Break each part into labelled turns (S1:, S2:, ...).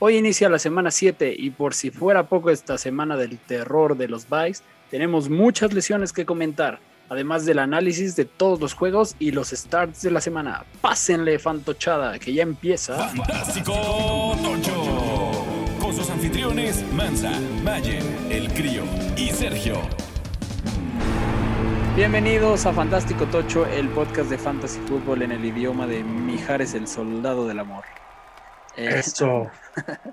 S1: Hoy inicia la semana 7 y por si fuera poco esta semana del terror de los buys, tenemos muchas lesiones que comentar, además del análisis de todos los juegos y los starts de la semana. Pásenle fantochada que ya empieza.
S2: Fantástico Tocho. Con sus anfitriones Mansa, Mayer, El Crío y Sergio.
S1: Bienvenidos a Fantástico Tocho, el podcast de Fantasy Football en el idioma de Mijares el Soldado del Amor.
S3: Eso.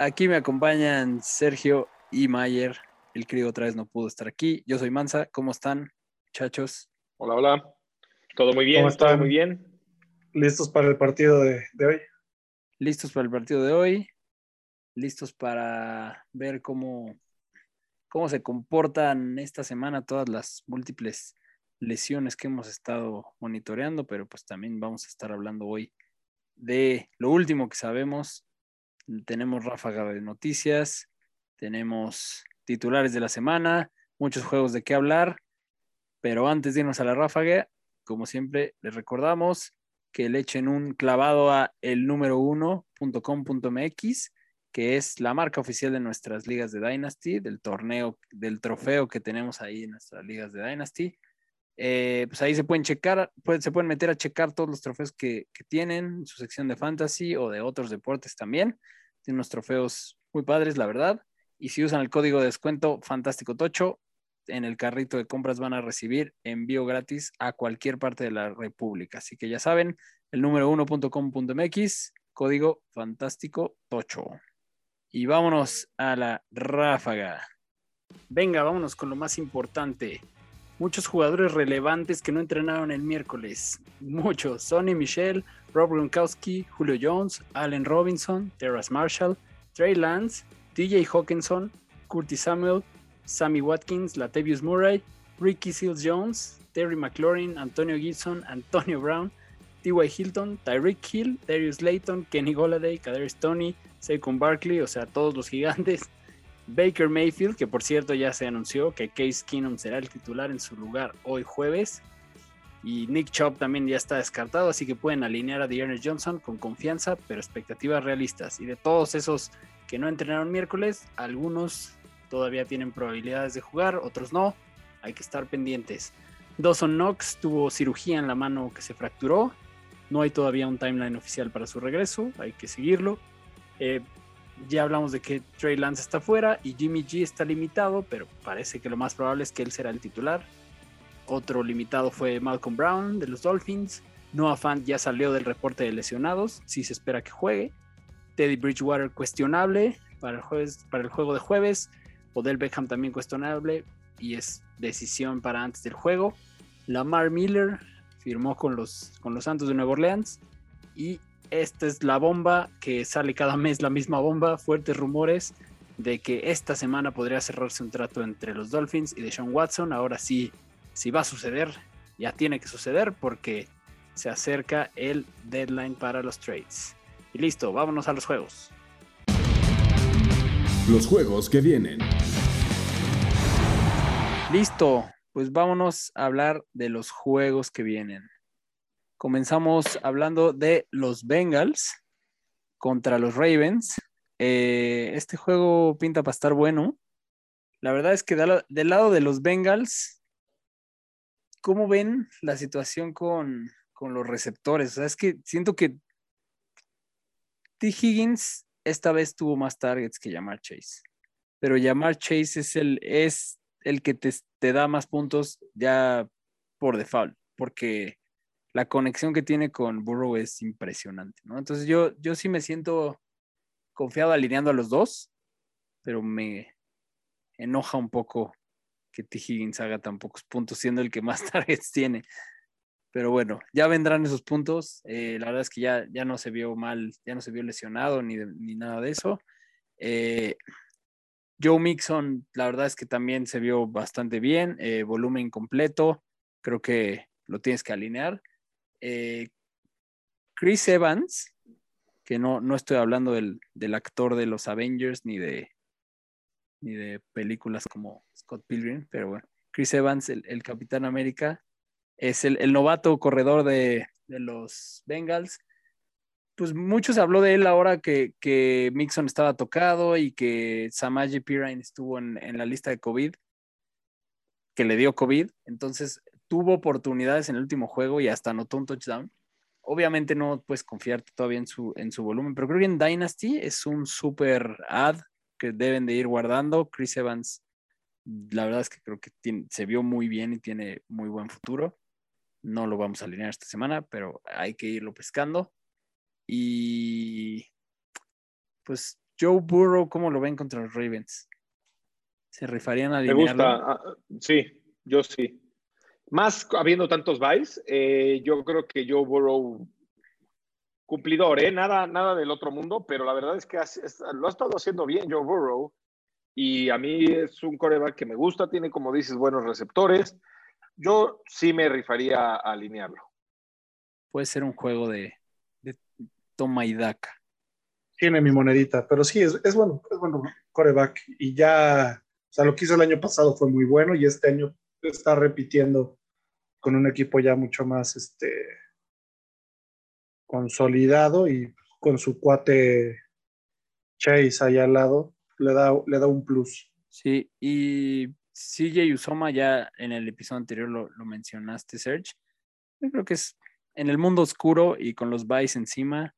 S1: Aquí me acompañan Sergio y Mayer. El crío otra vez no pudo estar aquí. Yo soy Mansa. ¿Cómo están, muchachos?
S4: Hola, hola. Todo muy bien,
S3: ¿Cómo están?
S4: todo muy bien.
S3: ¿Listos para el partido de, de hoy?
S1: ¿Listos para el partido de hoy? ¿Listos para ver cómo, cómo se comportan esta semana todas las múltiples lesiones que hemos estado monitoreando? Pero pues también vamos a estar hablando hoy de lo último que sabemos. Tenemos ráfaga de noticias, tenemos titulares de la semana, muchos juegos de qué hablar, pero antes de irnos a la ráfaga, como siempre, les recordamos que le echen un clavado a el número uno.com.mx, que es la marca oficial de nuestras ligas de Dynasty, del torneo, del trofeo que tenemos ahí en nuestras ligas de Dynasty. Eh, pues ahí se pueden checar, pueden, se pueden meter a checar todos los trofeos que, que tienen, su sección de fantasy o de otros deportes también. Tienen unos trofeos muy padres, la verdad. Y si usan el código de descuento Fantástico Tocho, en el carrito de compras van a recibir envío gratis a cualquier parte de la República. Así que ya saben, el número 1.com.mx, código Fantástico Tocho. Y vámonos a la ráfaga. Venga, vámonos con lo más importante muchos jugadores relevantes que no entrenaron el miércoles. Muchos. Sonny Michel, Rob Gronkowski, Julio Jones, Allen Robinson, Terrace Marshall, Trey Lance, DJ Hawkinson, Curtis Samuel, Sammy Watkins, Latavius Murray, Ricky Seals Jones, Terry McLaurin, Antonio Gibson, Antonio Brown, T.Y. Hilton, Tyreek Hill, Darius Layton, Kenny Golladay, Kadarius Tony, Saquon Barkley, o sea, todos los gigantes. Baker Mayfield, que por cierto ya se anunció que Case Keenum será el titular en su lugar hoy jueves. Y Nick Chubb también ya está descartado, así que pueden alinear a Dearness Johnson con confianza, pero expectativas realistas. Y de todos esos que no entrenaron miércoles, algunos todavía tienen probabilidades de jugar, otros no. Hay que estar pendientes. Dawson Knox tuvo cirugía en la mano que se fracturó. No hay todavía un timeline oficial para su regreso, hay que seguirlo. Eh, ya hablamos de que Trey Lance está fuera y Jimmy G está limitado, pero parece que lo más probable es que él será el titular. Otro limitado fue Malcolm Brown de los Dolphins. Noah Fant ya salió del reporte de lesionados, si se espera que juegue. Teddy Bridgewater cuestionable para el, jueves, para el juego de jueves. Odell Beckham también cuestionable y es decisión para antes del juego. Lamar Miller firmó con los, con los Santos de Nueva Orleans y esta es la bomba que sale cada mes la misma bomba, fuertes rumores de que esta semana podría cerrarse un trato entre los Dolphins y de Sean Watson. Ahora sí, sí va a suceder, ya tiene que suceder porque se acerca el deadline para los trades. Y listo, vámonos a los juegos.
S2: Los juegos que vienen.
S1: Listo, pues vámonos a hablar de los juegos que vienen. Comenzamos hablando de los Bengals contra los Ravens. Eh, este juego pinta para estar bueno. La verdad es que del, lado de los Bengals, ¿cómo ven la situación con, con los receptores? O sea, es que siento que T. Higgins esta vez tuvo más targets que Jamar Chase. Pero Jamar Chase es el, es el que te, te da más puntos ya por default, porque la conexión que tiene con Burrow es impresionante, ¿no? Entonces yo, yo sí me siento confiado alineando a los dos, pero me enoja un poco que T. Higgins haga tan pocos puntos, siendo el que más targets tiene. Pero bueno, ya vendrán esos puntos. Eh, la verdad es que ya, ya no se vio mal, ya no se vio lesionado ni, ni nada de eso. Eh, Joe Mixon, la verdad es que también se vio bastante bien, eh, volumen completo, creo que lo tienes que alinear. Eh, Chris Evans, que no, no estoy hablando del, del, actor de los Avengers ni de, ni de películas como Scott Pilgrim, pero bueno, Chris Evans, el, el Capitán América, es el, el novato corredor de, de, los Bengals. pues mucho se habló de él ahora que, que Mixon estaba tocado y que Samaje Pirine estuvo en, en, la lista de COVID, que le dio COVID, entonces tuvo oportunidades en el último juego y hasta anotó un touchdown. Obviamente no puedes confiar todavía en su, en su volumen, pero creo que en Dynasty es un super ad que deben de ir guardando. Chris Evans, la verdad es que creo que se vio muy bien y tiene muy buen futuro. No lo vamos a alinear esta semana, pero hay que irlo pescando. Y pues Joe Burrow, ¿cómo lo ven contra los Ravens? ¿Se rifarían a
S4: Me gusta, ah, sí, yo sí. Más habiendo tantos buys, eh, yo creo que Joe Burrow cumplidor, ¿eh? Nada, nada del otro mundo, pero la verdad es que lo ha estado haciendo bien Joe Burrow y a mí es un coreback que me gusta, tiene como dices buenos receptores. Yo sí me rifaría a alinearlo.
S1: Puede ser un juego de, toma y daca.
S3: Tiene mi monedita, pero sí, es, es bueno, es bueno coreback. Y ya, o sea, lo que hizo el año pasado fue muy bueno y este año está repitiendo con un equipo ya mucho más este, consolidado y con su cuate Chase ahí al lado, le da, le da un plus.
S1: Sí, y CJ Usoma ya en el episodio anterior lo, lo mencionaste, Serge. Yo creo que es en el mundo oscuro y con los buys encima,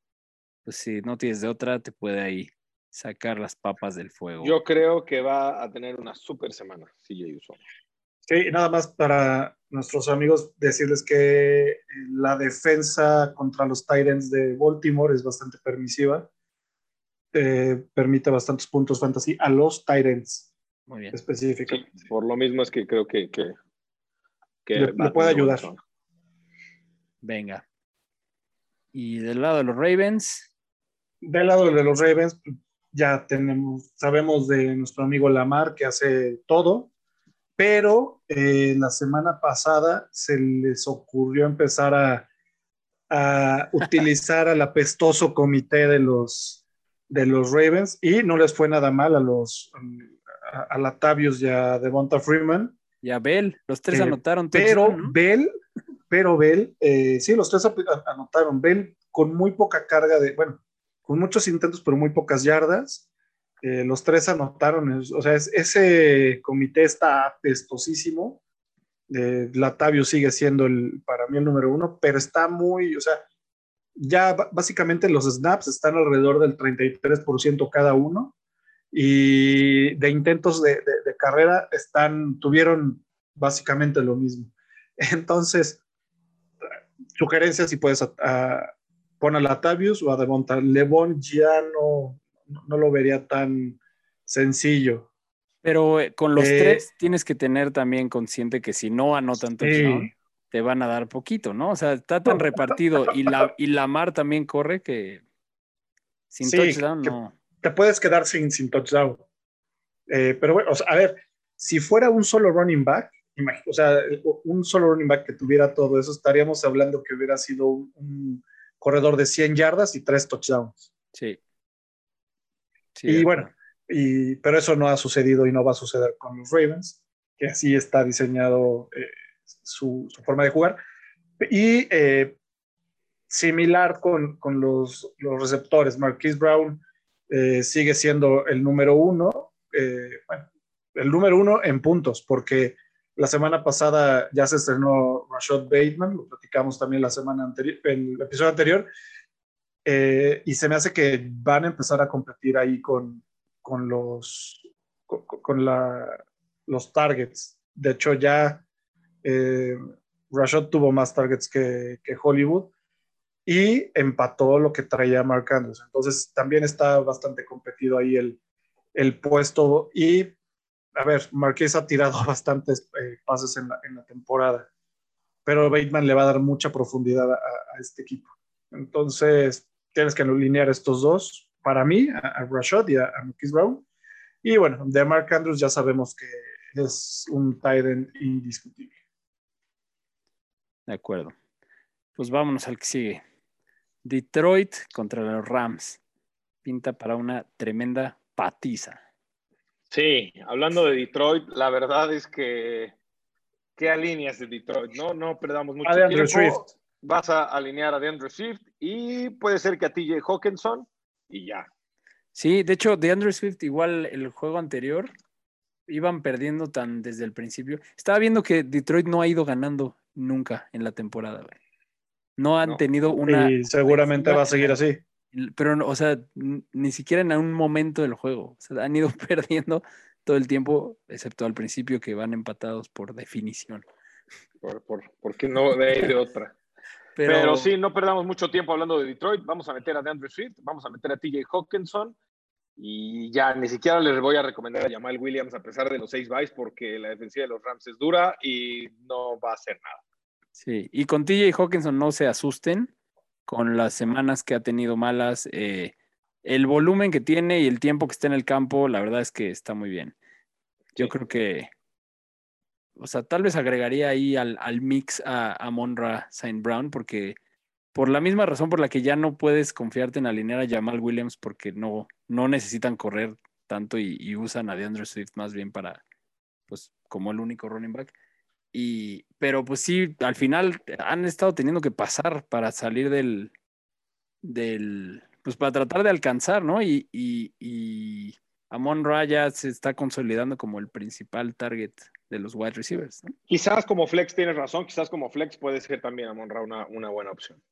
S1: pues si no tienes de otra, te puede ahí sacar las papas del fuego.
S4: Yo creo que va a tener una super semana, CJ Usoma.
S3: Sí, nada más para nuestros amigos decirles que la defensa contra los Titans de Baltimore es bastante permisiva. Eh, permite bastantes puntos fantasy a los Titans.
S1: Muy bien.
S3: Específicamente.
S4: por lo mismo es que creo que, que,
S3: le, puede ayudar.
S1: Venga. Y del lado de los Ravens.
S3: Del lado de los Ravens, ya tenemos, sabemos de nuestro amigo Lamar que hace todo, pero eh, la semana pasada se les ocurrió empezar a, a utilizar al apestoso comité de los, de los Ravens y no les fue nada mal a los a, a Latavius y a Devonta Freeman.
S1: Y a Bell, los tres
S3: Eh,
S1: anotaron.
S3: Pero
S1: ¿no?
S3: Bell, pero Bell, eh, sí, los tres anotaron. Bell con muy poca carga de, bueno, con muchos intentos, pero muy pocas yardas. Eh, los tres anotaron. O sea, es- ese comité está apestosísimo. Eh, Latavio sigue siendo el, para mí el número uno, pero está muy, o sea, ya básicamente los snaps están alrededor del 33% cada uno y de intentos de, carrera están, tuvieron básicamente lo mismo. Entonces, sugerencias si puedes a, a- pon a o a Devonta. Levon ya no, no lo vería tan sencillo.
S1: Pero eh, con los
S3: Eh,
S1: tres tienes que tener también consciente que si no anotan touchdown,
S3: Sí.
S1: te van a dar poquito, ¿no? O sea, está tan repartido y, la, y Lamar también corre que sin
S3: Sí,
S1: touchdown no.
S3: te puedes quedar sin, sin touchdown. Eh, pero bueno, o sea, a ver, si fuera un solo running back, o sea, un solo running back que tuviera todo eso, estaríamos hablando que hubiera sido un, un corredor de 100 yardas y tres touchdowns.
S1: Sí. Sí,
S3: y
S1: de
S3: bueno, y, pero eso no ha sucedido y no va a suceder con los Ravens, que así está diseñado eh, su, su forma de jugar. Y eh, similar con, con los, los receptores, Marquise Brown eh, sigue siendo el número uno, eh, bueno, el número uno en puntos, porque la semana pasada ya se estrenó Rashad Bateman, lo platicamos también la semana anterior, en el episodio anterior, eh, y se me hace que van a empezar a competir ahí con, con los, con, con la, los targets. De hecho, ya eh, Rashad tuvo más targets que, que Hollywood y empató lo que traía Mark Andrews. Entonces, también está bastante competido ahí el, el puesto. Y, a ver, Marqués ha tirado bastantes eh, pases en la, en la, temporada, pero Bateman le va a dar mucha profundidad a, a este equipo. Entonces, tienes que alinear estos dos, para mí, a, a Rashad y a, a Marquise Brown. Y bueno, de Mark Andrews ya sabemos que es un tight end indiscutible.
S1: De acuerdo. Pues vámonos al que sigue. Detroit contra los Rams. Pinta para una tremenda patiza.
S4: Sí, hablando de Detroit, la verdad es que qué líneas de Detroit, no, no perdamos mucho
S3: Andrew
S4: tiempo.
S3: Swift.
S4: Vas a alinear a DeAndre Swift y puede ser que a TJ Hawkinson y ya.
S1: Sí, de hecho, DeAndre Swift, igual el juego anterior, iban perdiendo tan desde el principio. Estaba viendo que Detroit no ha ido ganando nunca en la temporada, güey. No han
S4: No.
S1: tenido una.
S3: Y seguramente va a seguir así.
S1: Pero, no, o sea, ni siquiera en un momento del juego. O sea, han ido perdiendo todo el tiempo, excepto al principio que van empatados por definición.
S4: Por, por, ¿por qué no de, de otra?
S1: Pero,
S4: Pero, sí, no perdamos mucho tiempo hablando de Detroit. Vamos a meter a DeAndre Swift, vamos a meter a TJ Hawkinson y ya ni siquiera les voy a recomendar a Jamal Williams a pesar de los seis byes porque la defensiva de los Rams es dura y no va a hacer nada.
S1: Sí, y con TJ Hawkinson no se asusten con las semanas que ha tenido malas. eh, el volumen que tiene y el tiempo que está en el campo, la verdad es que está muy bien. Yo
S4: Sí.
S1: creo que, o sea, tal vez agregaría ahí al, al mix a, a Monra Saint Brown, porque por la misma razón por la que ya no puedes confiarte en alinear a Jamal Williams, porque no, no necesitan correr tanto y, usan a DeAndre Swift más bien para, pues, como el único running back. Y, pero pues sí, al final han estado teniendo que pasar para salir del, del, pues para tratar de alcanzar, ¿no? Y, y, y Amon Ra ya se está consolidando como el principal target de los wide receivers, ¿no?
S4: Quizás como flex tienes razón, quizás como flex puede ser también a Monra una, una buena opción.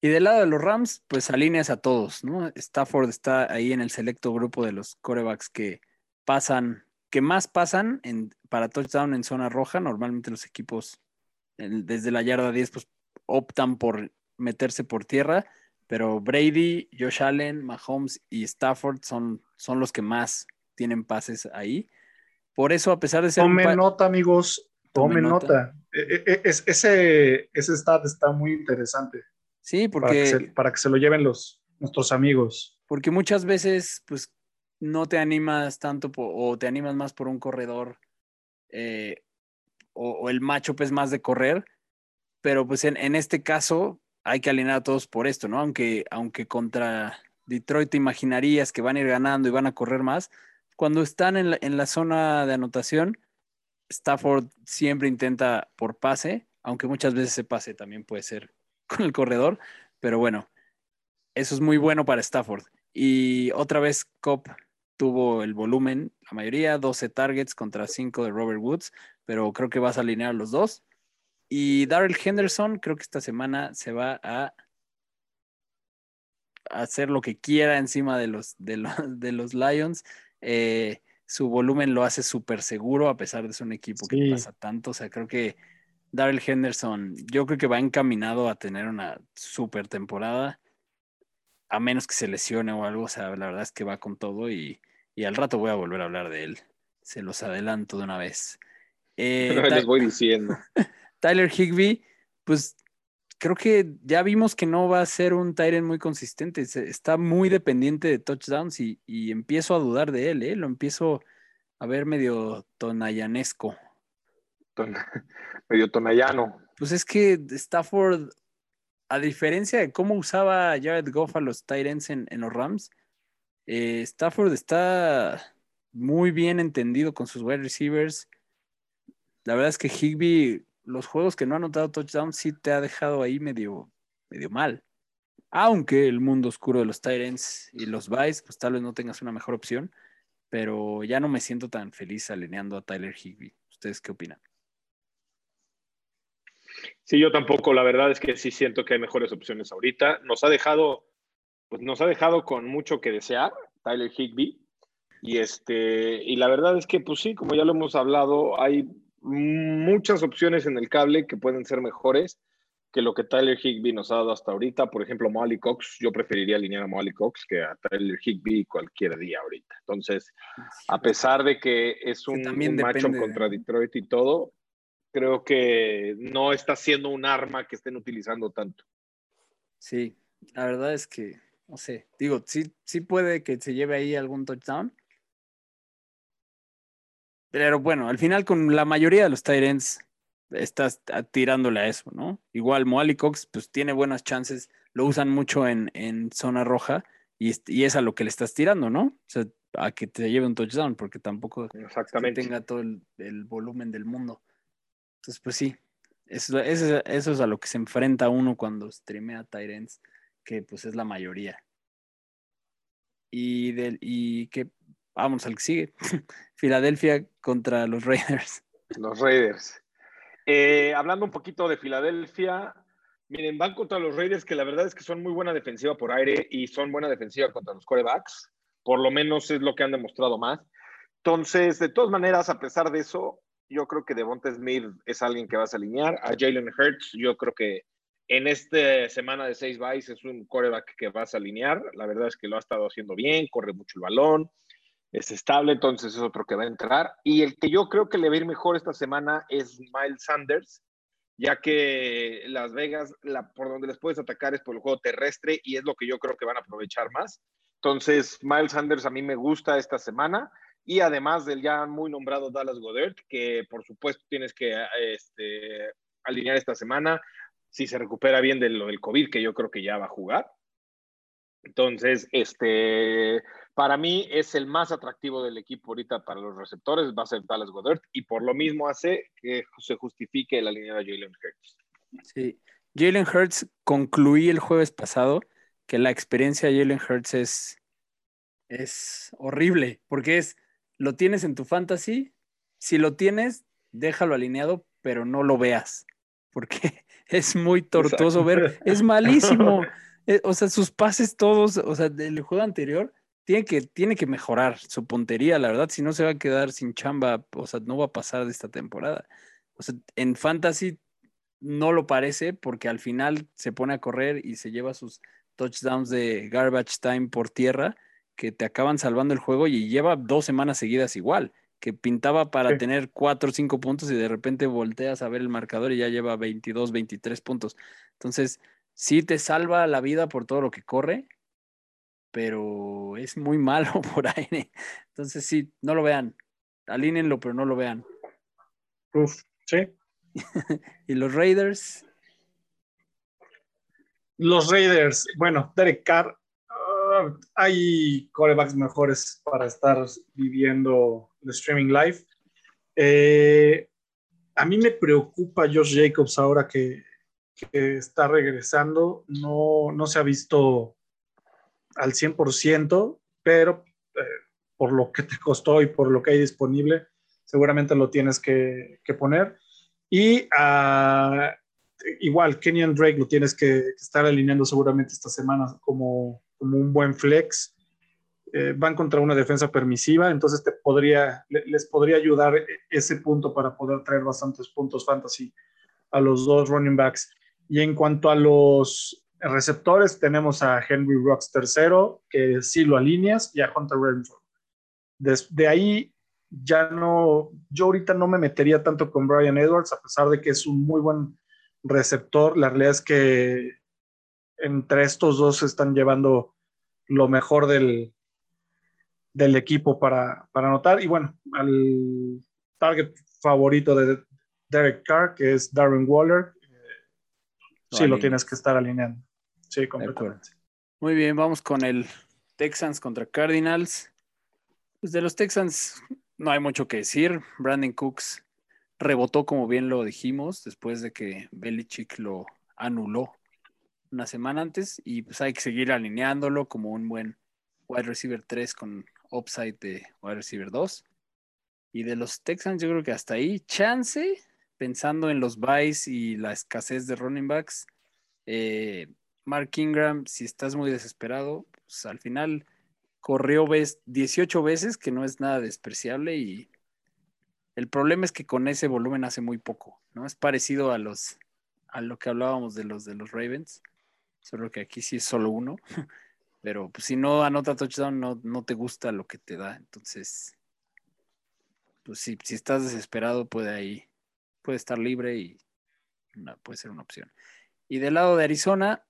S1: Y del lado de los Rams, pues alineas a todos, ¿no? Stafford está ahí en el selecto grupo de los corebacks que pasan, que más pasan en, para touchdown en zona roja. Normalmente los equipos en- desde la yarda 10 pues optan por meterse por tierra, pero Brady, Josh Allen, Mahomes y Stafford son, son los que más tienen pases ahí. Por eso, a pesar de ser un
S3: Tomen nota, amigos.
S1: Tomen
S3: Tomen nota. E- e- es- ese, ese stat está muy interesante
S1: Sí,
S3: para que, se,
S1: porque,
S3: para que se lo lleven los, nuestros amigos.
S1: porque muchas veces, pues, no te animas tanto o te animas más por un corredor eh, o, o el macho es más de correr, pero pues en, en este caso hay que alinear a todos por esto, ¿no? Aunque, aunque contra Detroit te imaginarías que van a ir ganando y van a correr más, cuando están en la, zona de anotación, Stafford siempre intenta por pase, aunque muchas veces ese pase también puede ser con el corredor, pero bueno, eso es muy bueno para Stafford. Y otra vez Cobb tuvo el volumen, la mayoría, 12 targets contra 5 de Robert Woods, pero creo que vas a alinear los dos. Y Darrell Henderson, creo que esta semana se va a hacer lo que quiera encima de los Lions. Eh, su volumen lo hace súper seguro, a pesar de ser un equipo que pasa tanto. O sea, creo que Darrell Henderson, yo creo que va encaminado a tener una súper temporada, a menos que se lesione o algo. O sea, la verdad es que va con todo y, y al rato voy a volver a hablar de él. Se los adelanto de una vez. Eh,
S4: les voy diciendo.
S1: Tyler Higby, pues creo que ya vimos que no va a ser un Tyrant muy consistente. Está muy dependiente de touchdowns y, y empiezo a dudar de él, ¿eh? Lo empiezo a ver medio tonayanesco.
S4: Ton- Medio tonayano.
S1: Pues es que Stafford, a diferencia de cómo usaba Jared Goff a los Tyrants en, en los Rams, eh, Stafford está muy bien entendido con sus wide receivers. La verdad es que Higby, los juegos que no ha anotado touchdown, sí te ha dejado ahí medio, medio mal. Aunque el mundo oscuro de los Tyrants y los Vice, pues tal vez no tengas una mejor opción, pero ya no me siento tan feliz alineando a Tyler Higby. ¿Ustedes qué opinan?
S4: Sí, yo tampoco. La verdad es que sí siento que hay mejores opciones ahorita. Nos ha dejado, pues nos ha dejado con mucho que desear, Tyler Higby. Y este, y la verdad es que, pues sí, como ya lo hemos hablado, hay muchas opciones en el cable que pueden ser mejores que lo que Tyler Higby nos ha dado hasta ahorita. Por ejemplo, Molly Cox, yo preferiría alinear a Molly Cox que a Tyler Higby cualquier día ahorita. Entonces, a pesar de que es
S1: Que
S4: un,
S1: también
S4: un
S1: de-
S4: contra Detroit y todo, creo que no está siendo un arma que estén utilizando tanto.
S1: Sí, la verdad es que, no sé, digo, sí, sí puede que se lleve ahí algún touchdown. Pero bueno, al final con la mayoría de los Tyrants estás tirándole a eso, ¿no? Igual Moali Cox pues tiene buenas chances, lo usan mucho en, en zona roja y es, y es a lo que le estás tirando, ¿no? O sea, a que te lleve un touchdown, porque tampoco
S4: Exactamente.
S1: tenga todo el, el volumen del mundo. Entonces, pues sí, Eso, eso, eso es a lo que se enfrenta uno cuando streamea Tyrants, que pues es la mayoría. Y, del, y que vamos al que sigue. Filadelfia contra los Raiders.
S4: Los Raiders. Eh, hablando un poquito de Filadelfia, miren, van contra los Raiders, que la verdad es que son muy buena defensiva por aire y son buena defensiva contra los corebacks. Por lo menos es lo que han demostrado más. Entonces, de todas maneras, a pesar de eso, yo creo que Devonta Smith es alguien que vas a alinear. A Jalen Hurts, yo creo que en esta semana de seis byes es un coreback que vas a alinear. La verdad es que lo ha estado haciendo bien, corre mucho el balón, es estable, entonces es otro que va a entrar. Y el que yo creo que le va a ir mejor esta semana es Miles Sanders, ya que Las Vegas, la, por donde les puedes atacar es por el juego terrestre y es lo que yo creo que van a aprovechar más. Entonces, Miles Sanders a mí me gusta esta semana y además del ya muy nombrado Dallas Goddard, que por supuesto tienes que este, alinear esta semana, si se recupera bien de lo del COVID, que yo creo que ya va a jugar. Entonces, este, para mí es el más atractivo del equipo ahorita para los receptores, va a ser Dallas Goddard, y por lo mismo hace que se justifique la línea de Jalen Hurts.
S1: Sí, Jalen Hurts concluí el jueves pasado que la experiencia de Jalen Hurts es, es horrible, porque es lo tienes en tu fantasy, si lo tienes, déjalo alineado, pero no lo veas, porque es muy tortuoso ver, es malísimo. Eh, o sea, sus pases todos, o sea, del juego anterior, tiene que, tiene que mejorar su puntería, la verdad, si no se va a quedar sin chamba, o sea, no va a pasar de esta temporada. O sea, en fantasy no lo parece porque al final se pone a correr y se lleva sus touchdowns de garbage time por tierra que te acaban salvando el juego y lleva dos semanas seguidas igual, que pintaba para tener cuatro o cinco puntos y de repente volteas a ver el marcador y ya lleva 22, 23 puntos. Entonces, sí te salva la vida por todo lo que corre, pero es muy malo por ahí. Entonces, sí, no lo vean. Alínenlo, pero no lo vean.
S3: Uf, sí.
S1: y los Raiders.
S3: Los Raiders, bueno, Derek Carr hay corebacks mejores para estar viviendo el streaming live. Eh, a mí me preocupa Josh Jacobs ahora que, está regresando. No, no, se ha visto al 100%, pero eh, por lo que te costó y por lo que hay disponible, seguramente lo tienes que, poner. Y uh, igual, Kenyon Drake lo tienes que, estar alineando seguramente esta semana como como un buen flex. Eh, van contra una defensa permisiva, entonces te podría, les podría ayudar ese punto para poder traer bastantes puntos fantasy a los dos running backs. Y en cuanto a los receptores, tenemos a Henry Rocks tercero, que sí lo alineas, y a Hunter Renfro. Desde ahí ya no, yo ahorita no me metería tanto con Brian Edwards, a pesar de que es un muy buen receptor. La realidad es que entre estos dos están llevando lo mejor del, del equipo para, para anotar. Y bueno, al target favorito de Derek Carr, que es Darren Waller, sí lo tienes que estar alineando. Sí, completamente.
S1: Muy bien, vamos con el Texans contra Cardinals. Pues de los Texans no hay mucho que decir. Brandon Cooks rebotó, como bien lo dijimos, después de que Belichick lo anuló una semana antes y pues hay que seguir alineándolo como un buen wide receiver 3 con upside de wide receiver 2. Y de los Texans yo creo que hasta ahí, chance, pensando en los buys y la escasez de running backs, eh, Mark Ingram, si estás muy desesperado, pues al final corrió 18 veces, que no es nada despreciable y el problema es que con ese volumen hace muy poco, ¿no? Es parecido a los a lo que hablábamos de los de los Ravens. Solo que aquí sí es solo uno. Pero pues, si no anota touchdown, no, no te gusta lo que te da. Entonces, pues si, si estás desesperado, puede ahí, puede estar libre y puede ser una opción. Y del lado de Arizona,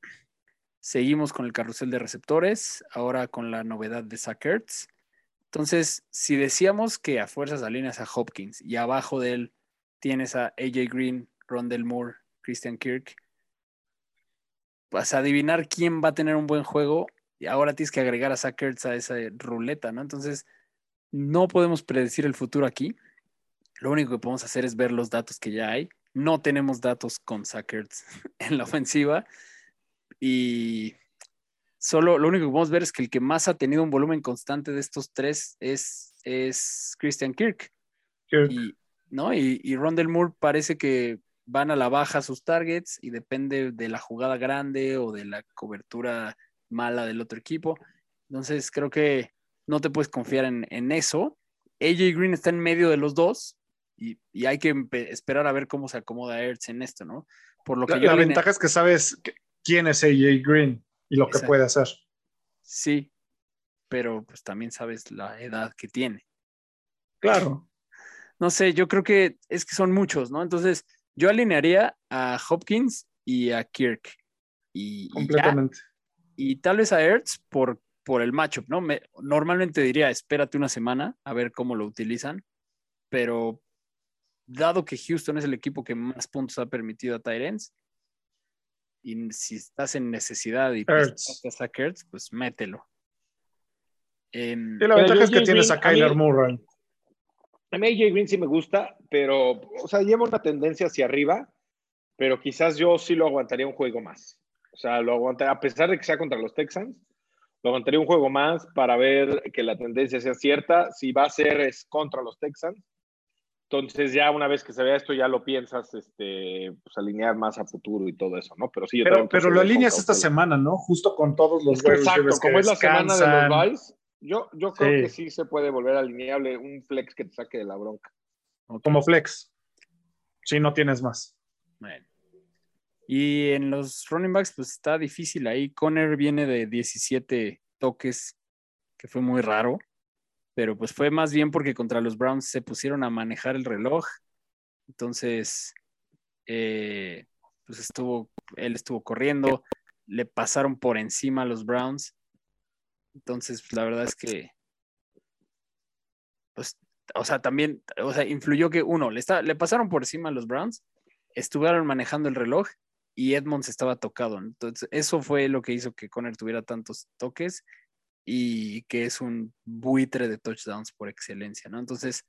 S1: seguimos con el carrusel de receptores, ahora con la novedad de Sackerts. Entonces, si decíamos que a fuerzas alineas a Hopkins y abajo de él tienes a AJ Green, Rondell Moore, Christian Kirk, pues adivinar quién va a tener un buen juego y ahora tienes que agregar a Sackers a esa ruleta, ¿no? Entonces, no podemos predecir el futuro aquí. Lo único que podemos hacer es ver los datos que ya hay. no tenemos datos con Sackers en la ofensiva y solo lo único que podemos ver es que el que más ha tenido un volumen constante de estos tres es, es Christian Kirk. Y, ¿no? Y, y Rondell Moore parece que van a la baja sus targets y depende de la jugada grande o de la cobertura mala del otro equipo. Entonces creo que no te puedes confiar en, en eso. AJ Green está en medio de los dos y, y hay que esperar a ver cómo se acomoda Ertz en esto, ¿no?
S3: Por lo que la, la ventaja es que sabes quién es AJ Green y lo Exacto. que puede hacer.
S1: Sí, pero pues también sabes la edad que tiene.
S3: Claro.
S1: No sé, yo creo que es que son muchos, ¿no? Entonces, yo alinearía a Hopkins y a Kirk. Y,
S3: Completamente.
S1: Y, y tal vez a Ertz por, por el matchup, ¿no? Me, normalmente diría, espérate una semana a ver cómo lo utilizan, pero dado que Houston es el equipo que más puntos ha permitido a Tyrants, y si estás en necesidad y pues, a Ertz, pues mételo. Eh,
S3: y la ventaja es que tienes a Kyler Murray.
S4: A mí AJ Green sí me gusta, pero, o sea, lleva una tendencia hacia arriba, pero quizás yo sí lo aguantaría un juego más. O sea, lo aguantaría, a pesar de que sea contra los Texans, lo aguantaría un juego más para ver que la tendencia sea cierta. Si va a ser es contra los Texans, entonces ya una vez que se vea esto ya lo piensas este, pues, alinear más a futuro y todo eso, ¿no? Pero sí, yo
S3: pero, pero lo alineas esta semana, ¿no? Justo con todos los
S4: que Exacto, como es la semana de los Vice, yo, yo creo sí. que sí se puede volver alineable un flex que te saque de la bronca.
S3: Como flex. Si no tienes más.
S1: Bueno. Y en los running backs, pues está difícil ahí. Conner viene de 17 toques, que fue muy raro, pero pues fue más bien porque contra los Browns se pusieron a manejar el reloj. Entonces, eh, pues estuvo, él estuvo corriendo, le pasaron por encima a los Browns entonces, pues, la verdad es que, pues, o sea, también, o sea, influyó que uno, le, está, le pasaron por encima a los Browns, estuvieron manejando el reloj y Edmonds estaba tocado. Entonces, eso fue lo que hizo que Conner tuviera tantos toques y que es un buitre de touchdowns por excelencia, ¿no? Entonces,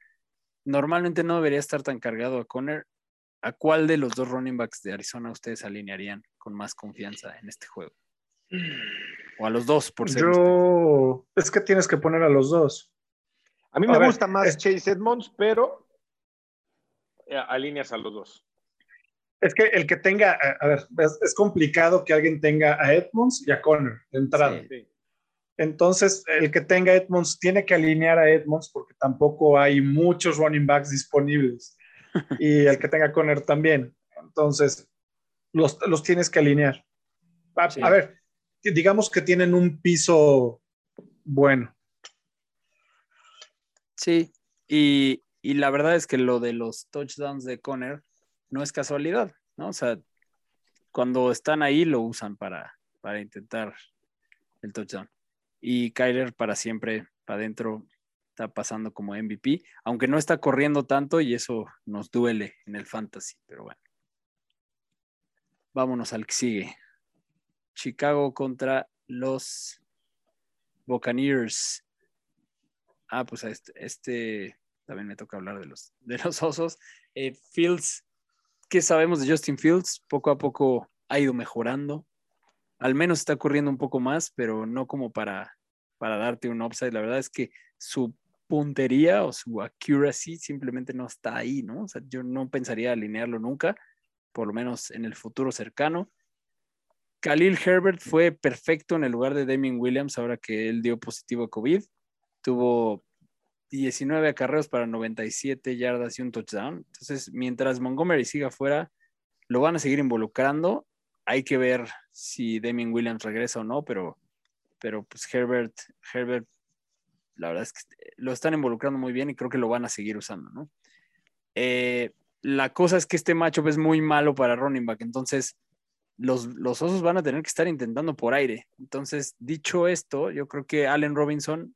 S1: normalmente no debería estar tan cargado a Conner. ¿A cuál de los dos running backs de Arizona ustedes alinearían con más confianza en este juego? O a los dos, por ser.
S3: Yo. Usted. Es que tienes que poner a los dos.
S4: A mí me gusta más es... Chase Edmonds, pero alineas a los dos.
S3: Es que el que tenga, a ver, es, es, complicado que alguien tenga a Edmonds y a Connor de entrada. Sí. Entonces, el que tenga Edmonds tiene que alinear a Edmonds porque tampoco hay muchos running backs disponibles. y el que tenga Connor también. Entonces, los, los tienes que alinear. A, sí. a ver, digamos que tienen un piso bueno.
S1: Sí, y, y, la verdad es que lo de los touchdowns de Conner no es casualidad, ¿no? O sea, cuando están ahí lo usan para, para intentar el touchdown. Y Kyler para siempre, para adentro, está pasando como MVP, aunque no está corriendo tanto y eso nos duele en el fantasy, pero bueno. Vámonos al que sigue. Chicago contra los Buccaneers. Ah, pues este, este, también me toca hablar de los, de los osos. Eh, Fields, ¿qué sabemos de Justin Fields? Poco a poco ha ido mejorando. Al menos está corriendo un poco más, pero no como para, para darte un upside. La verdad es que su puntería o su accuracy simplemente no está ahí, ¿no? O sea, yo no pensaría alinearlo nunca, por lo menos en el futuro cercano. Khalil Herbert fue perfecto en el lugar de Damien Williams ahora que él dio positivo a COVID. Tuvo 19 acarreos para 97 yardas y un touchdown. Entonces, mientras Montgomery siga fuera, lo van a seguir involucrando. Hay que ver si Damien Williams regresa o no, pero, pero pues Herbert, Herbert, la verdad es que lo están involucrando muy bien y creo que lo van a seguir usando, ¿no? Eh, la cosa es que este matchup es muy malo para running back, entonces los, los, osos van a tener que estar intentando por aire. Entonces, dicho esto, yo creo que Allen Robinson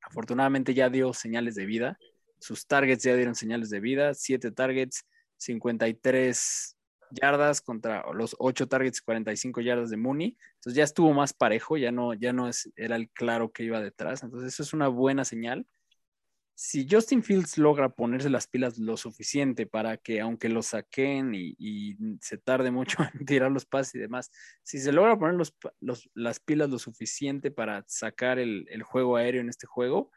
S1: afortunadamente ya dio señales de vida. Sus targets ya dieron señales de vida. Siete targets, 53 yardas contra los ocho targets, 45 yardas de Mooney. Entonces ya estuvo más parejo, ya no, ya no es, era el claro que iba detrás. Entonces eso es una buena señal. si Justin Fields logra ponerse las pilas lo suficiente para que aunque lo saquen y, se tarde mucho en tirar los pases y demás, si se logra poner las pilas lo suficiente para sacar el, juego aéreo en este juego,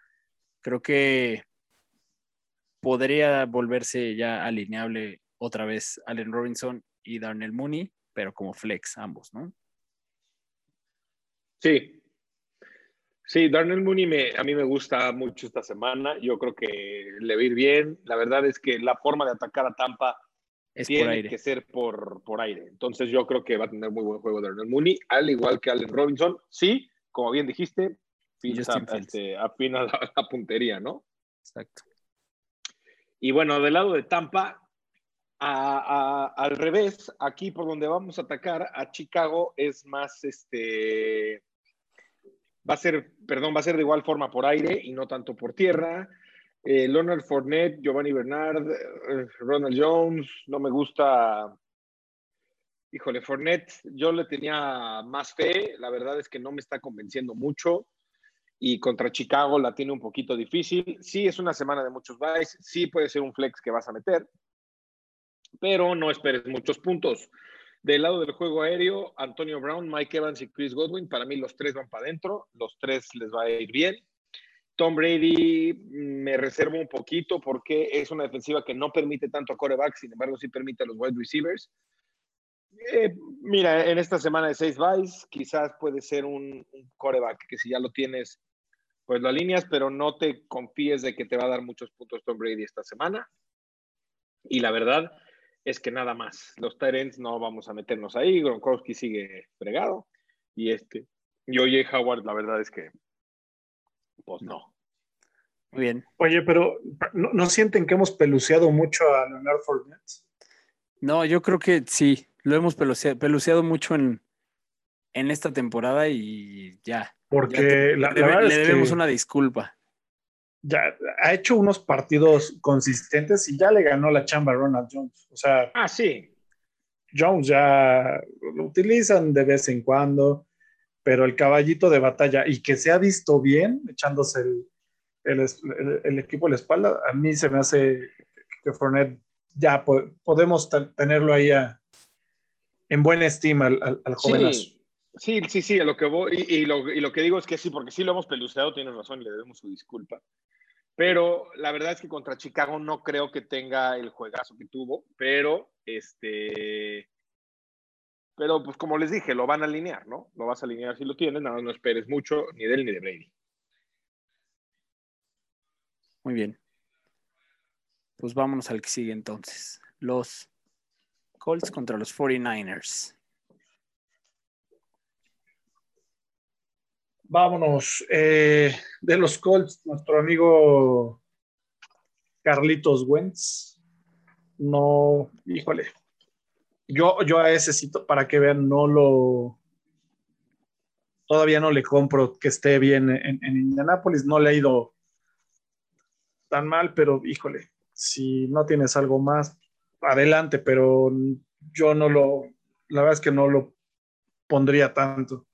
S1: creo que podría volverse ya alineable otra vez Allen Robinson y Darnell Mooney, pero como flex ambos, ¿no?
S4: Sí, Sí, Darnell Mooney me, a mí me gusta mucho esta semana. Yo creo que le va a ir bien. La verdad es que la forma de atacar a Tampa es tiene que ser por, por aire. Entonces yo creo que va a tener muy buen juego Darnell Mooney, al igual que Allen Robinson. Sí, como bien dijiste, este, afina la, la puntería, ¿no?
S1: Exacto.
S4: Y bueno, del lado de Tampa, al revés, aquí por donde vamos a atacar a Chicago es más este va a ser, perdón, va a ser de igual forma por aire y no tanto por tierra. Eh, Leonard Fournette, Giovanni Bernard, eh, Ronald Jones, no me gusta. Híjole, Fournette, yo le tenía más fe, la verdad es que no me está convenciendo mucho y contra Chicago la tiene un poquito difícil. Sí, es una semana de muchos buys, sí puede ser un flex que vas a meter, pero no esperes muchos puntos. Del lado del juego aéreo, Antonio Brown, Mike Evans y Chris Godwin, para mí los tres van para adentro, los tres les va a ir bien. Tom Brady mm, me reservo un poquito porque es una defensiva que no permite tanto a coreback, sin embargo sí permite a los wide receivers. Eh, mira, en esta semana de seis buys, quizás puede ser un, un, coreback que si ya lo tienes, pues lo alineas, pero no te confíes de que te va a dar muchos puntos Tom Brady esta semana. Y la verdad, es que nada más. Los Tyrants no vamos a meternos ahí. Gronkowski sigue fregado. Y este. Y oye, Howard, la verdad es que. Pues no.
S1: Muy bien.
S3: Oye, pero ¿no, sienten que hemos peluceado mucho a Leonard Fournette?
S1: No, yo creo que sí. Lo hemos peluceado, mucho en, en esta temporada y ya.
S3: Porque
S1: la, le, debemos una disculpa
S3: ya ha hecho unos partidos consistentes y ya le ganó la chamba a Ronald Jones. O sea,
S4: ah, sí.
S3: Jones ya lo utilizan de vez en cuando, pero el caballito de batalla y que se ha visto bien echándose el, equipo a la espalda, a mí se me hace que Fournette ya podemos tenerlo ahí en buena estima al, al,
S4: Sí. Sí, sí, sí, a lo que voy, y, lo, y, lo, que digo es que sí, porque sí lo hemos peluceado, tiene razón, le debemos su disculpa. Pero la verdad es que contra Chicago no creo que tenga el juegazo que tuvo, pero este. Pero pues como les dije, lo van a alinear, ¿no? Lo vas a alinear si lo tienes, nada más no esperes mucho ni de él ni de Brady.
S1: Muy bien. Pues vámonos al que sigue entonces. Los Colts contra los 49ers.
S3: Vámonos. Eh, de los Colts, nuestro amigo Carlitos Wentz. No, híjole. Yo, yo a ese sitio, para que vean, no lo. Todavía no le compro que esté bien en, en Indianápolis. No le ha ido tan mal, pero híjole, si no tienes algo más, adelante, pero yo no lo. La verdad es que no lo pondría tanto.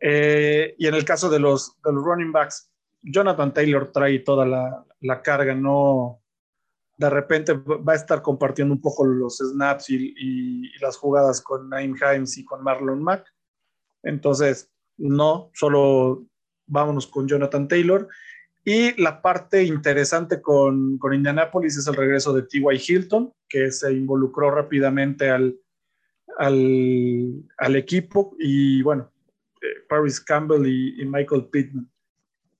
S3: Eh, y en el caso de los, de los running backs, Jonathan Taylor trae toda la, la, carga, no de repente va a estar compartiendo un poco los snaps y, y, las jugadas con Naim Himes y con Marlon Mack. Entonces, no, solo vámonos con Jonathan Taylor. Y la parte interesante con, con Indianapolis es el regreso de T.Y. Hilton, que se involucró rápidamente al, al, al equipo. Y bueno, Paris Campbell y, Michael Pittman.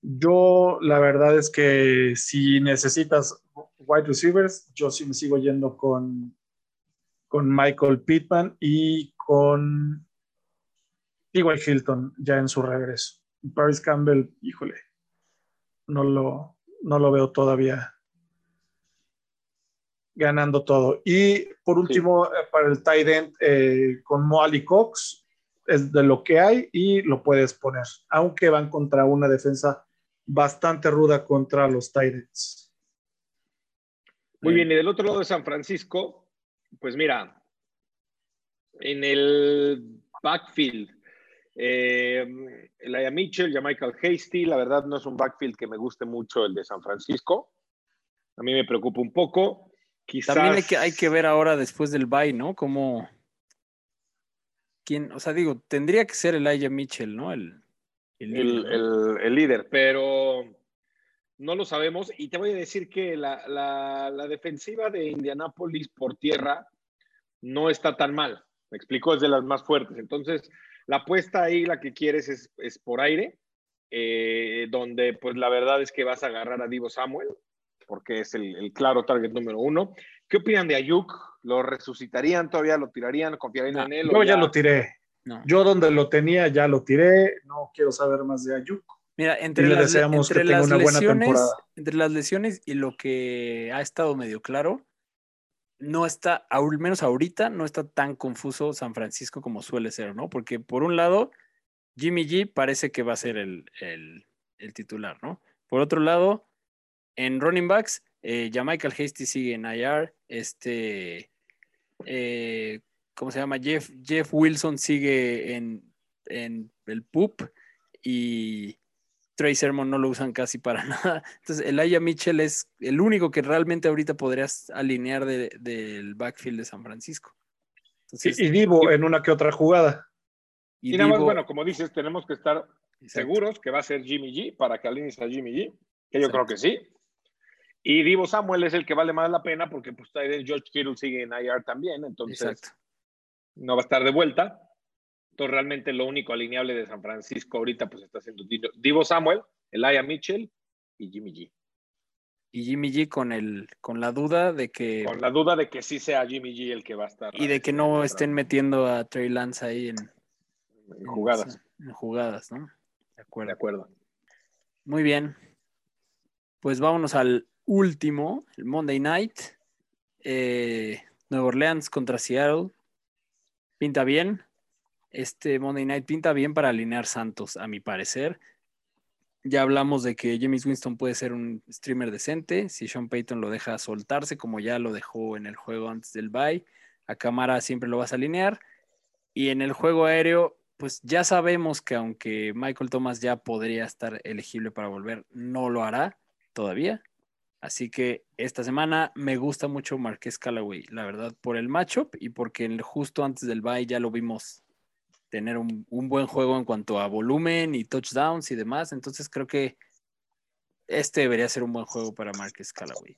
S3: Yo, la verdad es que si necesitas wide receivers, yo sí me sigo yendo con, con Michael Pittman y con Igual Hilton ya en su regreso. Paris Campbell, híjole, no lo, no lo veo todavía ganando todo. Y por último, eh, para el tight end, eh, con Moali Cox, es de lo que hay y lo puedes poner, aunque van contra una defensa bastante ruda contra los Titans.
S4: Muy bien, y del otro lado de San Francisco, pues mira, en el backfield Eh, Elia Mitchell, ya Michael Hasty, la verdad no es un backfield que me guste mucho el de San Francisco. A mí me preocupa un poco. Quizás...
S1: También hay que, hay que ver ahora después del bye, ¿no? Cómo... ¿Quién? O sea, digo, tendría que ser Elijah Mitchell, ¿no? El,
S4: el, líder, el, el líder, pero no lo sabemos. Y te voy a decir que la, la, la, defensiva de Indianápolis por tierra no está tan mal. Me explico, es de las más fuertes. Entonces, la apuesta ahí, la que quieres es, es por aire, eh, donde pues la verdad es que vas a agarrar a Divo Samuel, porque es el, el, claro target número uno. ¿Qué opinan de Ayuk? ¿Lo resucitarían todavía? ¿Lo tirarían? ¿Confiarían
S3: no,
S4: en él?
S3: Yo ya, ya lo tiré. No. Yo donde lo tenía ya lo tiré. No quiero saber más de Ayuk.
S1: Mira, entre,
S3: y
S1: las,
S3: deseamos
S1: entre
S3: que tenga
S1: las lesiones, entre las lesiones y lo que ha estado medio claro, no está, al menos ahorita, no está tan confuso San Francisco como suele ser, ¿no? Porque por un lado, Jimmy G parece que va a ser el, el, el titular, ¿no? Por otro lado, en running backs, eh, ya Michael Hasty sigue en IR, este, eh, ¿cómo se llama? Jeff, Jeff Wilson sigue en, en el PUP y Trey Sermon no lo usan casi para nada. Entonces, Elijah Mitchell es el único que realmente ahorita podrías alinear del de, backfield de San Francisco.
S3: Entonces, y, y, Divo en una que otra jugada.
S4: Y, y nada Divo, más, bueno, como dices, tenemos que estar exacto. seguros que va a ser Jimmy G para que alinees a Jimmy G, que yo exacto. creo que sí. Y Divo Samuel es el que vale más la pena porque pues George Kittle sigue en IR también, entonces exacto. no va a estar de vuelta. Entonces, realmente lo único alineable de San Francisco ahorita pues está siendo Divo Samuel, Elijah Mitchell y Jimmy G.
S1: Y Jimmy G con el con la duda de que
S4: con la duda de que sí sea Jimmy G el que va a estar
S1: y de que no estén metiendo a Trey Lance ahí en,
S4: en jugadas
S1: en, en, jugadas, ¿no?
S4: De acuerdo. De acuerdo.
S1: Muy bien. Pues vámonos al último, el Monday Night. Eh, Nueva Orleans contra Seattle. Pinta bien este Monday Night pinta bien para alinear Santos, a mi parecer. Ya hablamos de que James Winston puede ser un streamer decente, si Sean Payton lo deja soltarse, como ya lo dejó en el juego antes del bye. A Camara siempre lo vas a alinear. Y en el juego aéreo, pues ya sabemos que aunque Michael Thomas ya podría estar elegible para volver, no lo hará todavía. Así que esta semana me gusta mucho Marqués Callaway, la verdad, por el matchup y porque justo antes del bye ya lo vimos tener un, un, buen juego en cuanto a volumen y touchdowns y demás. Entonces creo que este debería ser un buen juego para Marcus Callaway.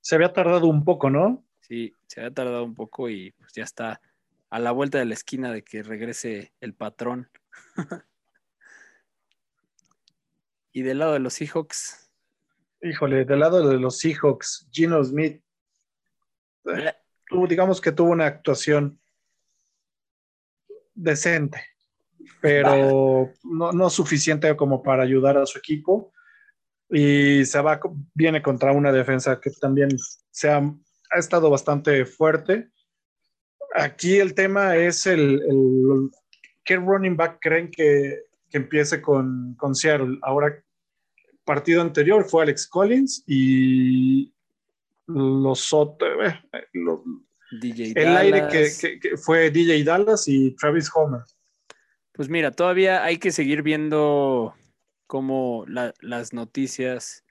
S3: Se había tardado un poco, ¿no?
S1: Sí, se había tardado un poco y pues ya está a la vuelta de la esquina de que regrese el patrón. y del lado de los Seahawks.
S3: Híjole, del lado de los Seahawks, Gino Smith. Eh, digamos que tuvo una actuación decente, pero no, no, suficiente como para ayudar a su equipo. Y se va, viene contra una defensa que también se ha, ha estado bastante fuerte. Aquí el tema es el, el qué running back creen que, que empiece con, con Seattle. Ahora, partido anterior fue Alex Collins y los otros, eh,
S1: DJ
S3: el
S1: Dallas.
S3: aire que, que, que, fue DJ Dallas y Travis Homer.
S1: Pues mira, todavía hay que seguir viendo como la, las noticias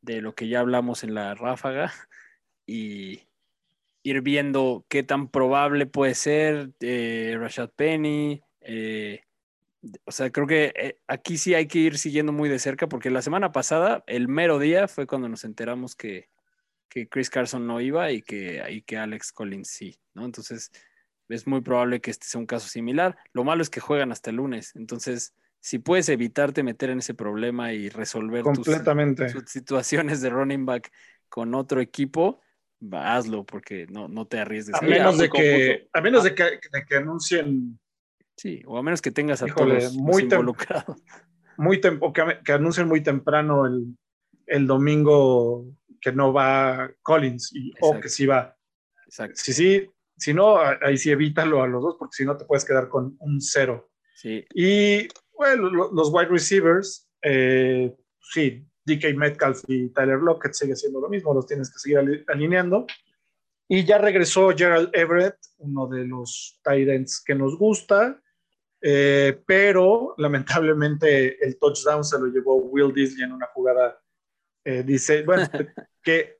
S1: de lo que ya hablamos en la ráfaga y ir viendo qué tan probable puede ser eh, Rashad Penny. Eh, o sea, creo que eh, aquí sí hay que ir siguiendo muy de cerca porque la semana pasada, el mero día, fue cuando nos enteramos que, que Chris Carson no iba y que, y que Alex Collins sí, ¿no? Entonces es muy probable que este sea un caso similar. Lo malo es que juegan hasta el lunes, entonces si puedes evitarte meter en ese problema y resolver
S3: Completamente.
S1: Tus, tus situaciones de running back con otro equipo, hazlo porque no, no te arriesgues.
S3: A menos, de que, a menos de que, de que anuncien.
S1: Sí, o a menos que tengas a Híjole, todos
S3: muy
S1: involucrados.
S3: Muy o que, que, anuncien muy temprano el, el domingo que no va Collins y, o que sí va.
S1: Exacto.
S3: Sí, sí, si no, ahí sí evítalo a los dos porque si no te puedes quedar con un cero.
S1: Sí.
S3: Y bueno, los wide receivers, eh, sí, DK Metcalf y Tyler Lockett sigue siendo lo mismo, los tienes que seguir alineando. Y ya regresó Gerald Everett, uno de los tight ends que nos gusta. Eh, pero lamentablemente el touchdown se lo llevó Will Disley en una jugada, eh, dice, bueno, que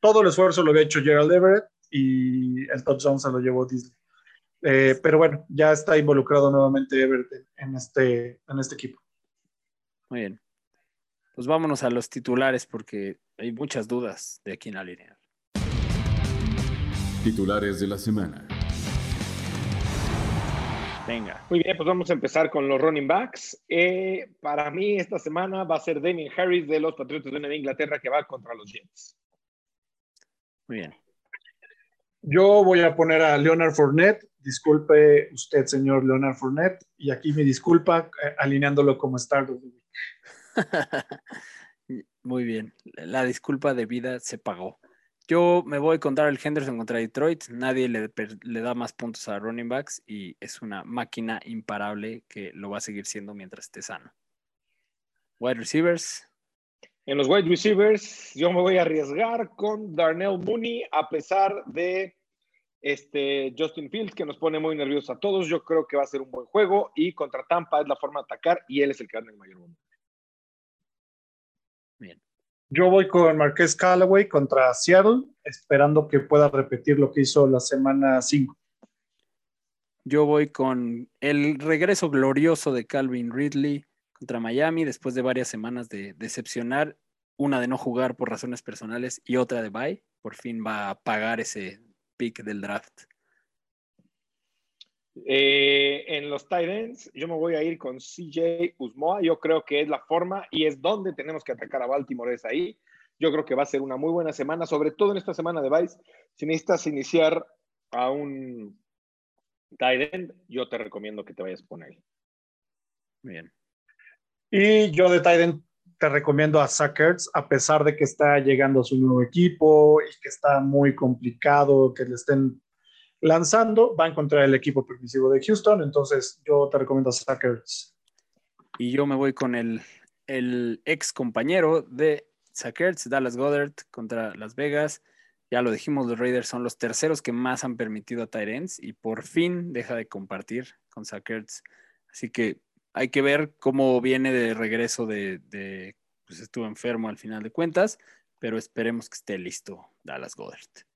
S3: todo el esfuerzo lo había hecho Gerald Everett y el touchdown se lo llevó Disley. Eh, pero bueno, ya está involucrado nuevamente Everett en este, en este equipo.
S1: Muy bien. Pues vámonos a los titulares porque hay muchas dudas de aquí en la línea.
S2: Titulares de la semana.
S1: Venga.
S4: Muy bien, pues vamos a empezar con los running backs. Eh, para mí esta semana va a ser Damien Harris de los Patriotas de Nueva Inglaterra que va contra los Jets.
S1: Muy bien.
S3: Yo voy a poner a Leonard Fournette. Disculpe usted, señor Leonard Fournette. Y aquí me disculpa eh, alineándolo como
S1: Week. Muy bien. La disculpa de vida se pagó. Yo me voy con Darrell Henderson contra Detroit. Nadie le, le, da más puntos a running backs y es una máquina imparable que lo va a seguir siendo mientras esté sano. Wide receivers.
S4: En los wide receivers, yo me voy a arriesgar con Darnell Mooney, a pesar de este Justin Fields, que nos pone muy nerviosos a todos. Yo creo que va a ser un buen juego y contra Tampa es la forma de atacar y él es el que gana el mayor volumen.
S1: Bien.
S3: Yo voy con Marqués Callaway contra Seattle, esperando que pueda repetir lo que hizo la semana 5.
S1: Yo voy con el regreso glorioso de Calvin Ridley contra Miami después de varias semanas de decepcionar, una de no jugar por razones personales y otra de bye. Por fin va a pagar ese pick del draft.
S4: Eh, en los Titans, yo me voy a ir con CJ Usmoa. Yo creo que es la forma y es donde tenemos que atacar a Baltimore, es ahí. Yo creo que va a ser una muy buena semana, sobre todo en esta semana de Vice. Si necesitas iniciar a un Titan, yo te recomiendo que te vayas con él.
S1: Bien.
S3: Y yo de Titan te recomiendo a Sackers, a pesar de que está llegando a su nuevo equipo y que está muy complicado que le estén lanzando, va a encontrar el equipo permisivo de Houston, entonces yo te recomiendo a Sackers.
S1: Y yo me voy con el, el ex compañero de Sackers, Dallas Goddard contra Las Vegas. Ya lo dijimos, los Raiders son los terceros que más han permitido a Tyrants y por fin deja de compartir con Sackers. Así que hay que ver cómo viene de regreso de, de, pues estuvo enfermo al final de cuentas, pero esperemos que esté listo Dallas Goddard.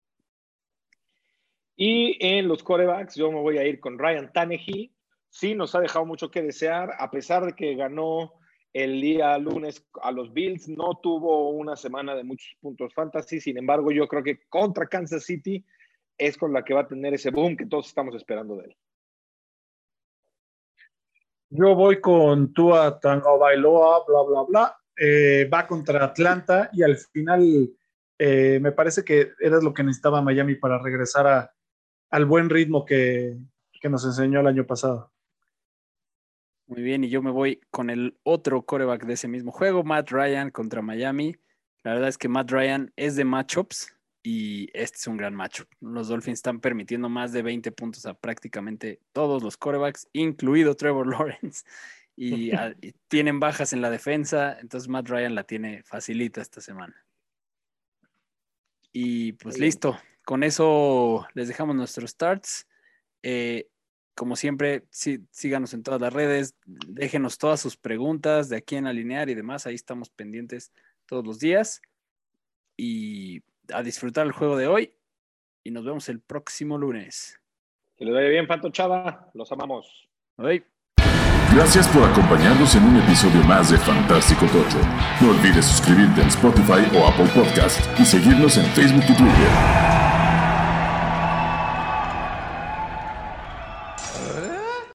S4: Y en los corebacks, yo me voy a ir con Ryan Tannehill. Sí, nos ha dejado mucho que desear, a pesar de que ganó el día lunes a los Bills, no tuvo una semana de muchos puntos fantasy. Sin embargo, yo creo que contra Kansas City es con la que va a tener ese boom que todos estamos esperando de él.
S3: Yo voy con Tua Tango Bailoa, bla, bla, bla. Eh, va contra Atlanta y al final eh, me parece que era lo que necesitaba Miami para regresar a, al buen ritmo que, que, nos enseñó el año pasado.
S1: Muy bien, y yo me voy con el otro coreback de ese mismo juego, Matt Ryan contra Miami. La verdad es que Matt Ryan es de matchups y este es un gran matchup. Los Dolphins están permitiendo más de 20 puntos a prácticamente todos los corebacks, incluido Trevor Lawrence, y, a, y tienen bajas en la defensa, entonces Matt Ryan la tiene facilita esta semana. Y pues listo, con eso les dejamos nuestros starts. Eh, como siempre, sí, síganos en todas las redes, déjenos todas sus preguntas de aquí en alinear y demás, ahí estamos pendientes todos los días. Y a disfrutar el juego de hoy y nos vemos el próximo lunes.
S4: Que les vaya bien, Pato Chava. Los amamos.
S1: Bye.
S2: Gracias por acompañarnos en un episodio más de Fantástico Tocho. No olvides suscribirte en Spotify o Apple Podcast y seguirnos en Facebook y Twitter.